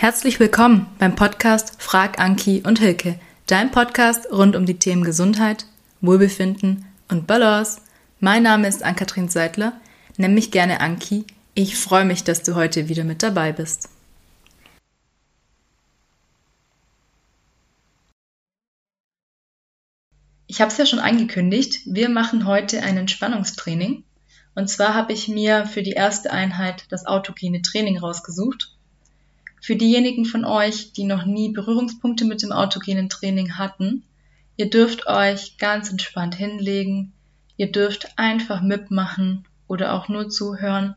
Herzlich willkommen beim Podcast Frag Anki und Hilke, dein Podcast rund um die Themen Gesundheit, Wohlbefinden und Balance. Mein Name ist Ann-Kathrin Seidler, nenn mich gerne Anki. Ich freue mich, dass du heute wieder mit dabei bist. Ich habe es ja schon angekündigt, wir machen heute ein Entspannungstraining. Und zwar habe ich mir für die erste Einheit das autogene Training rausgesucht. Für diejenigen von euch, die noch nie Berührungspunkte mit dem autogenen Training hatten, ihr dürft euch ganz entspannt hinlegen, ihr dürft einfach mitmachen oder auch nur zuhören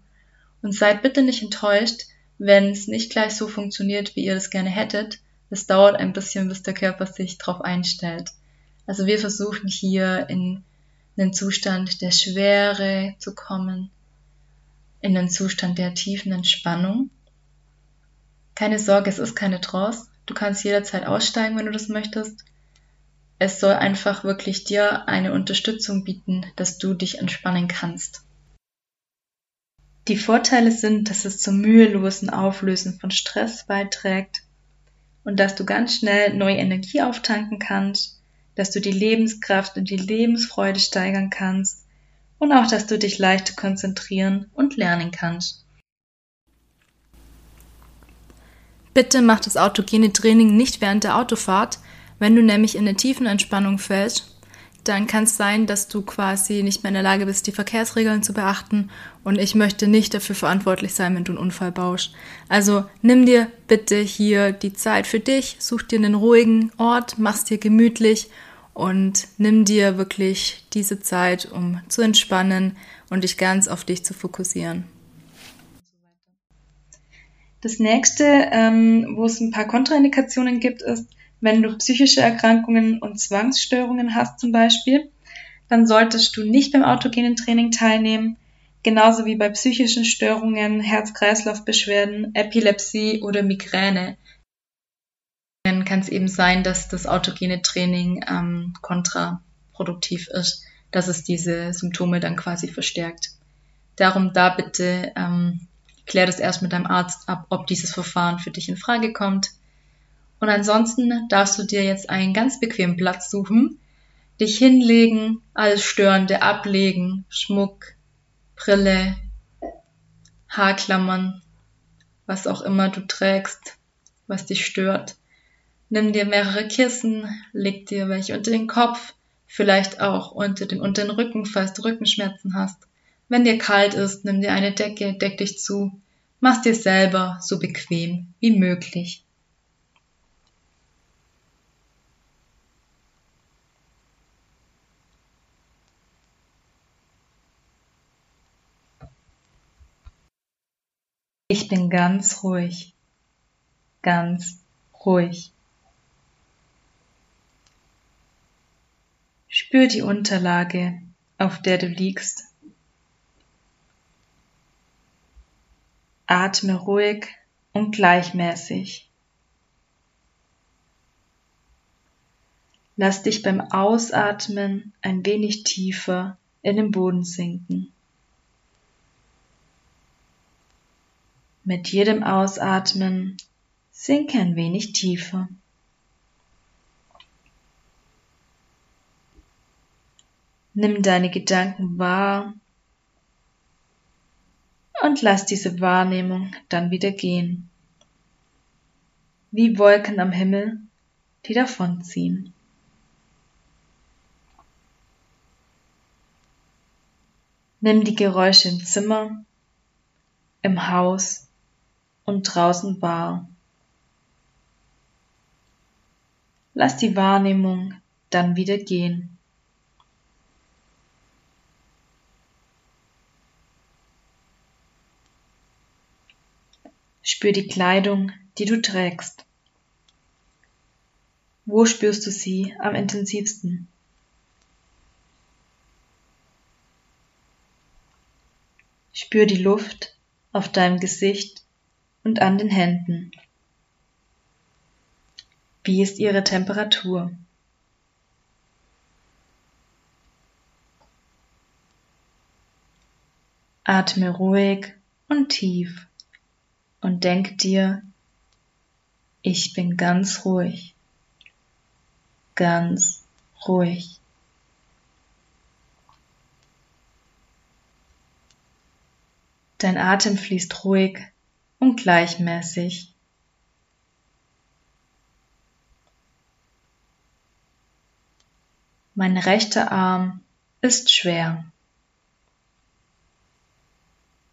und seid bitte nicht enttäuscht, wenn es nicht gleich so funktioniert, wie ihr es gerne hättet. Es dauert ein bisschen, bis der Körper sich darauf einstellt. Also wir versuchen hier in einen Zustand der Schwere zu kommen, in einen Zustand der tiefen Entspannung keine Sorge, es ist keine Trance. Du kannst jederzeit aussteigen, wenn du das möchtest. Es soll einfach wirklich dir eine Unterstützung bieten, dass du dich entspannen kannst. Die Vorteile sind, dass es zum mühelosen Auflösen von Stress beiträgt und dass du ganz schnell neue Energie auftanken kannst, dass du die Lebenskraft und die Lebensfreude steigern kannst und auch, dass du dich leicht konzentrieren und lernen kannst. Bitte mach das autogene Training nicht während der Autofahrt. Wenn du nämlich in eine tiefen Entspannung fällst, dann kann es sein, dass du quasi nicht mehr in der Lage bist, die Verkehrsregeln zu beachten. Und ich möchte nicht dafür verantwortlich sein, wenn du einen Unfall baust. Also nimm dir bitte hier die Zeit für dich, such dir einen ruhigen Ort, mach's dir gemütlich und nimm dir wirklich diese Zeit, um zu entspannen und dich ganz auf dich zu fokussieren. Das nächste, ähm, wo es ein paar Kontraindikationen gibt, ist, wenn du psychische Erkrankungen und Zwangsstörungen hast zum Beispiel, dann solltest du nicht beim autogenen Training teilnehmen, genauso wie bei psychischen Störungen, Herz-Kreislauf-Beschwerden, Epilepsie oder Migräne. Dann kann es eben sein, dass das autogene Training ähm, kontraproduktiv ist, dass es diese Symptome dann quasi verstärkt. Darum da bitte ähm, Klär das erst mit deinem Arzt ab, ob dieses Verfahren für dich in Frage kommt. Und ansonsten darfst du dir jetzt einen ganz bequemen Platz suchen, dich hinlegen, alles Störende ablegen, Schmuck, Brille, Haarklammern, was auch immer du trägst, was dich stört. Nimm dir mehrere Kissen, leg dir welche unter den Kopf, vielleicht auch unter den, unter den Rücken, falls du Rückenschmerzen hast. Wenn dir kalt ist, nimm dir eine Decke, deck dich zu. Mach's dir selber so bequem wie möglich. Ich bin ganz ruhig, ganz ruhig. Spür die Unterlage, auf der du liegst. Atme ruhig und gleichmäßig. Lass dich beim Ausatmen ein wenig tiefer in den Boden sinken. Mit jedem Ausatmen sinke ein wenig tiefer. Nimm deine Gedanken wahr und lass diese Wahrnehmung dann wieder gehen. Wie Wolken am Himmel, die davonziehen. Nimm die Geräusche im Zimmer, im Haus und draußen wahr. Lass die Wahrnehmung dann wieder gehen. Spür die Kleidung, die du trägst. Wo spürst du sie am intensivsten? Spür die Luft auf deinem Gesicht und an den Händen. Wie ist ihre Temperatur? Atme ruhig und tief und denk dir, Ich bin ganz ruhig. Ganz ruhig. Dein Atem fließt ruhig und gleichmäßig. Mein rechter Arm ist schwer.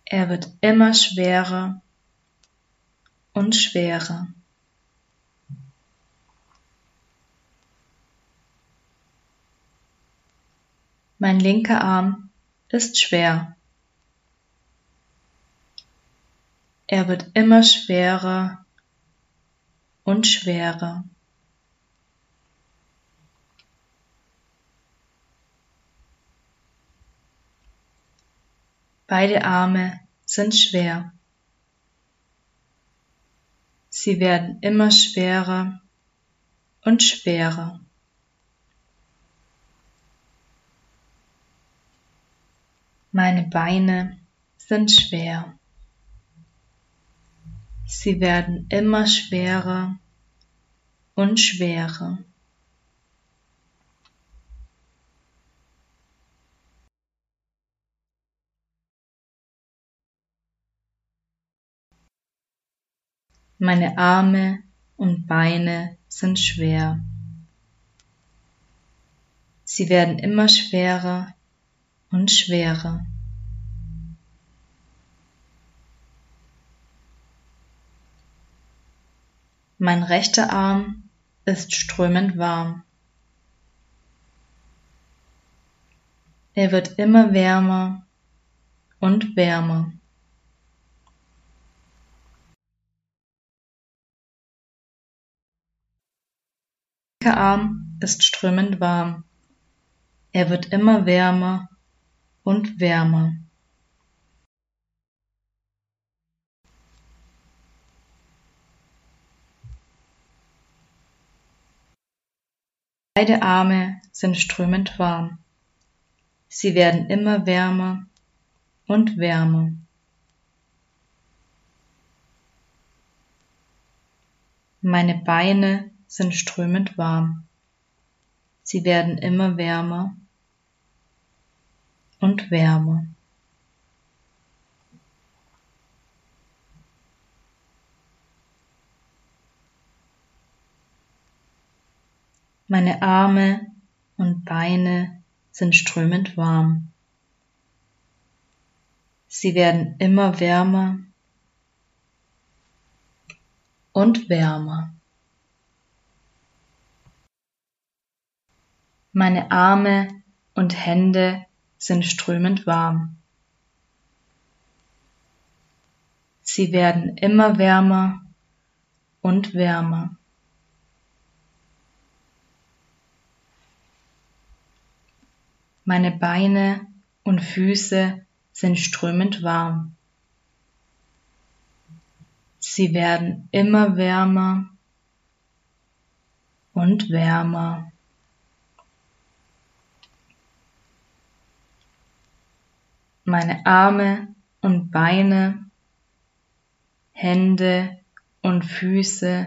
Er wird immer schwerer und schwerer. Mein linker Arm ist schwer. Er wird immer schwerer und schwerer. Beide Arme sind schwer. Sie werden immer schwerer und schwerer. Meine Beine sind schwer. Sie werden immer schwerer und schwerer. Meine Arme und Beine sind schwer. Sie werden immer schwerer und schwerer. Mein rechter Arm ist strömend warm. Er wird immer wärmer und wärmer. Arm ist strömend warm. Er wird immer wärmer und wärmer. Beide Arme sind strömend warm. Sie werden immer wärmer und wärmer. Meine Beine sind strömend warm. Sie werden immer wärmer und wärmer. Meine Arme und Beine sind strömend warm. Sie werden immer wärmer und wärmer. Meine Arme und Hände sind strömend warm. Sie werden immer wärmer und wärmer. Meine Beine und Füße sind strömend warm. Sie werden immer wärmer und wärmer. Meine Arme und Beine, Hände und Füße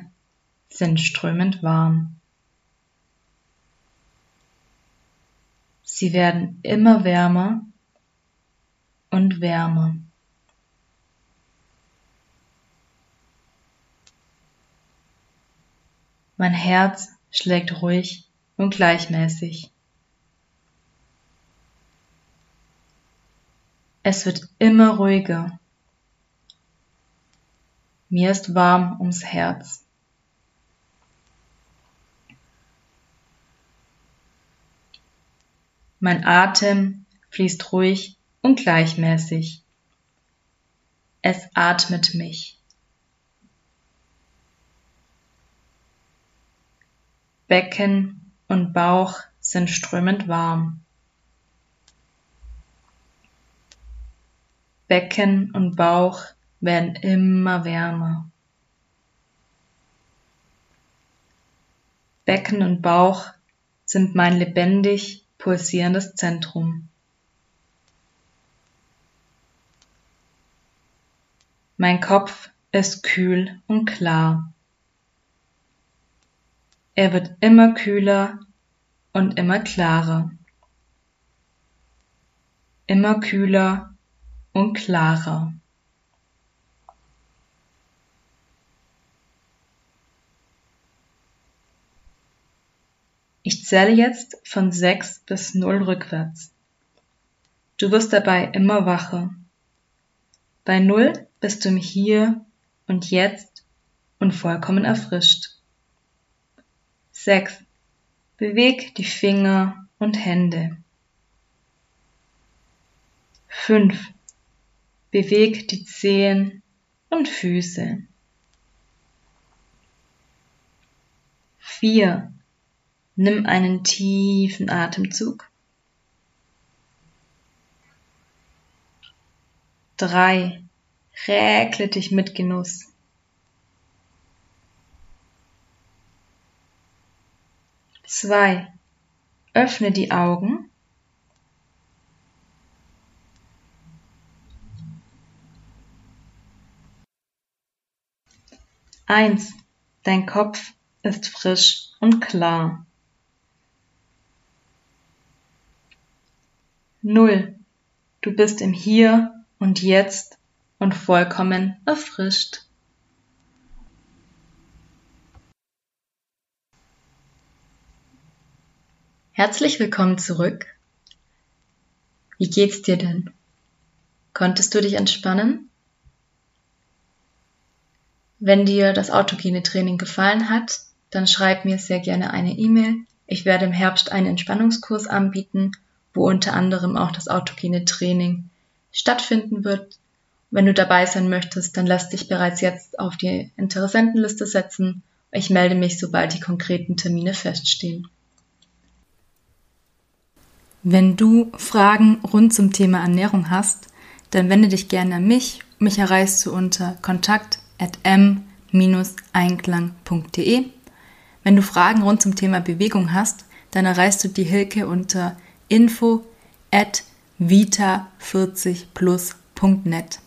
sind strömend warm. Sie werden immer wärmer und wärmer. Mein Herz schlägt ruhig und gleichmäßig. Es wird immer ruhiger. Mir ist warm ums Herz. Mein Atem fließt ruhig und gleichmäßig. Es atmet mich. Becken und Bauch sind strömend warm. Becken und Bauch werden immer wärmer. Becken und Bauch sind mein lebendig pulsierendes Zentrum. Mein Kopf ist kühl und klar. Er wird immer kühler und immer klarer. Immer kühler und klarer. Ich zähle jetzt von 6 bis 0 rückwärts. Du wirst dabei immer wacher. Bei 0 bist du im Hier und Jetzt und vollkommen erfrischt. 6. Beweg die Finger und Hände. 5. Beweg die Zehen und Füße. 4. Nimm einen tiefen Atemzug. 3. Räkle dich mit Genuss. 2. Öffne die Augen. Eins. Dein Kopf ist frisch und klar. Null. Du bist im Hier und Jetzt und vollkommen erfrischt. Herzlich willkommen zurück. Wie geht's dir denn? Konntest du dich entspannen? Wenn dir das autogene Training gefallen hat, dann schreib mir sehr gerne eine E-Mail. Ich werde im Herbst einen Entspannungskurs anbieten wo unter anderem auch das autogene Training stattfinden wird. Wenn du dabei sein möchtest, dann lass dich bereits jetzt auf die Interessentenliste setzen. Ich melde mich, sobald die konkreten Termine feststehen. Wenn du Fragen rund zum Thema Ernährung hast, dann wende dich gerne an mich. Mich erreichst du unter kontakt.m-einklang.de. Wenn du Fragen rund zum Thema Bewegung hast, dann erreichst du die Hilke unter info at vita40plus.net.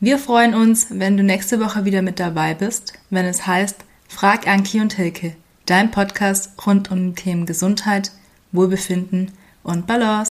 Wir freuen uns, wenn du nächste Woche wieder mit dabei bist, wenn es heißt Frag Anki und Hilke, dein Podcast rund um die Themen Gesundheit, Wohlbefinden und Balance.